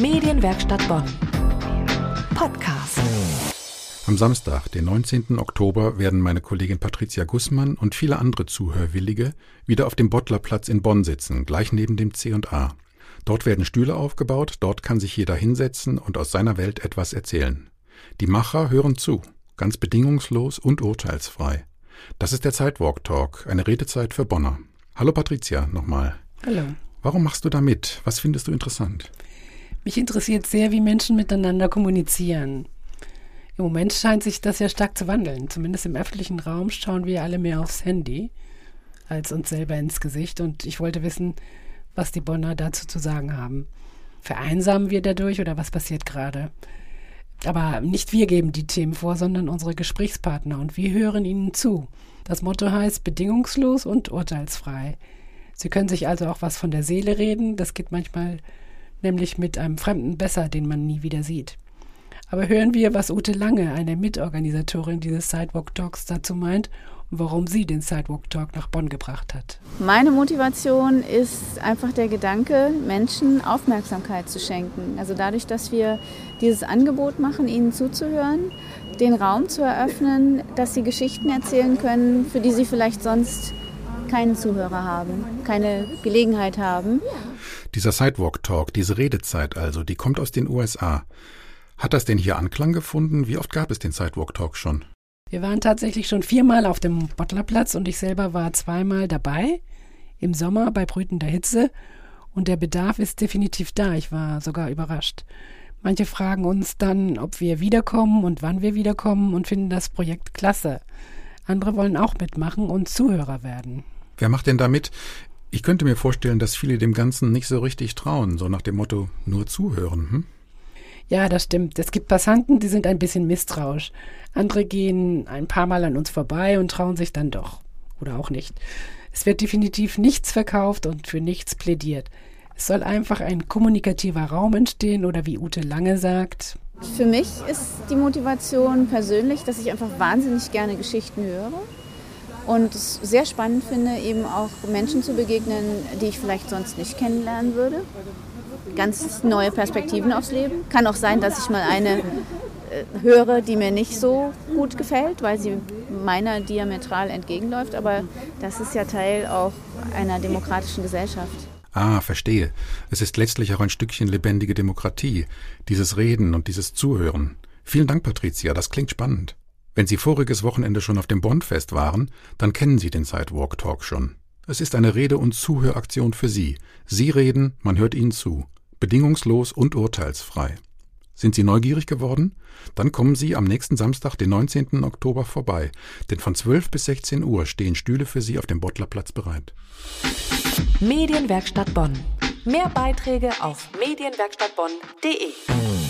Medienwerkstatt Bonn. Podcast. Am Samstag, den 19. Oktober, werden meine Kollegin Patricia Gussmann und viele andere Zuhörwillige wieder auf dem Bottlerplatz in Bonn sitzen, gleich neben dem C&A. Dort werden Stühle aufgebaut, dort kann sich jeder hinsetzen und aus seiner Welt etwas erzählen. Die Macher hören zu, ganz bedingungslos und urteilsfrei. Das ist der Sidewalk Talk, eine Redezeit für Bonner. Hallo Patricia, nochmal. Hallo. Warum machst du da mit? Was findest du interessant? Mich interessiert sehr, wie Menschen miteinander kommunizieren. Im Moment scheint sich das ja stark zu wandeln. Zumindest im öffentlichen Raum schauen wir alle mehr aufs Handy als uns selber ins Gesicht. Und ich wollte wissen, was die Bonner dazu zu sagen haben. Vereinsamen wir dadurch oder was passiert gerade? Aber nicht wir geben die Themen vor, sondern unsere Gesprächspartner und wir hören ihnen zu. Das Motto heißt bedingungslos und urteilsfrei. Sie können sich also auch was von der Seele reden. Das geht manchmal nämlich mit einem Fremden besser, den man nie wieder sieht. Aber hören wir, was Ute Lange, eine Mitorganisatorin dieses Sidewalk Talks, dazu meint und warum sie den Sidewalk Talk nach Bonn gebracht hat. Meine Motivation ist einfach der Gedanke, Menschen Aufmerksamkeit zu schenken. Also dadurch, dass wir dieses Angebot machen, ihnen zuzuhören, den Raum zu eröffnen, dass sie Geschichten erzählen können, für die sie vielleicht sonst keinen Zuhörer haben, keine Gelegenheit haben. Dieser Sidewalk Talk, diese Redezeit also, die kommt aus den USA. Hat das denn hier Anklang gefunden? Wie oft gab es den Sidewalk Talk schon? Wir waren tatsächlich schon viermal auf dem Bottlerplatz und ich selber war zweimal dabei. Im Sommer bei brütender Hitze. Und der Bedarf ist definitiv da. Ich war sogar überrascht. Manche fragen uns dann, ob wir wiederkommen und wann wir wiederkommen und finden das Projekt klasse. Andere wollen auch mitmachen und Zuhörer werden. Wer macht denn da mit? Ich könnte mir vorstellen, dass viele dem Ganzen nicht so richtig trauen, so nach dem Motto nur zuhören. Hm? Ja, das stimmt. Es gibt Passanten, die sind ein bisschen misstrauisch. Andere gehen ein paar Mal an uns vorbei und trauen sich dann doch. Oder auch nicht. Es wird definitiv nichts verkauft und für nichts plädiert. Es soll einfach ein kommunikativer Raum entstehen oder wie Ute Lange sagt. Für mich ist die Motivation persönlich, dass ich einfach wahnsinnig gerne Geschichten höre und es sehr spannend finde, eben auch Menschen zu begegnen, die ich vielleicht sonst nicht kennenlernen würde ganz neue Perspektiven aufs Leben. Kann auch sein, dass ich mal eine äh, höre, die mir nicht so gut gefällt, weil sie meiner diametral entgegenläuft. Aber das ist ja Teil auch einer demokratischen Gesellschaft. Ah, verstehe. Es ist letztlich auch ein Stückchen lebendige Demokratie, dieses Reden und dieses Zuhören. Vielen Dank, Patricia, das klingt spannend. Wenn Sie voriges Wochenende schon auf dem Bondfest waren, dann kennen Sie den Sidewalk Talk schon. Es ist eine Rede- und Zuhöraktion für Sie. Sie reden, man hört Ihnen zu bedingungslos und urteilsfrei. Sind Sie neugierig geworden? Dann kommen Sie am nächsten Samstag, den 19. Oktober, vorbei, denn von 12 bis 16 Uhr stehen Stühle für Sie auf dem Bottlerplatz bereit. Medienwerkstatt Bonn. Mehr Beiträge auf medienwerkstattbonn.de.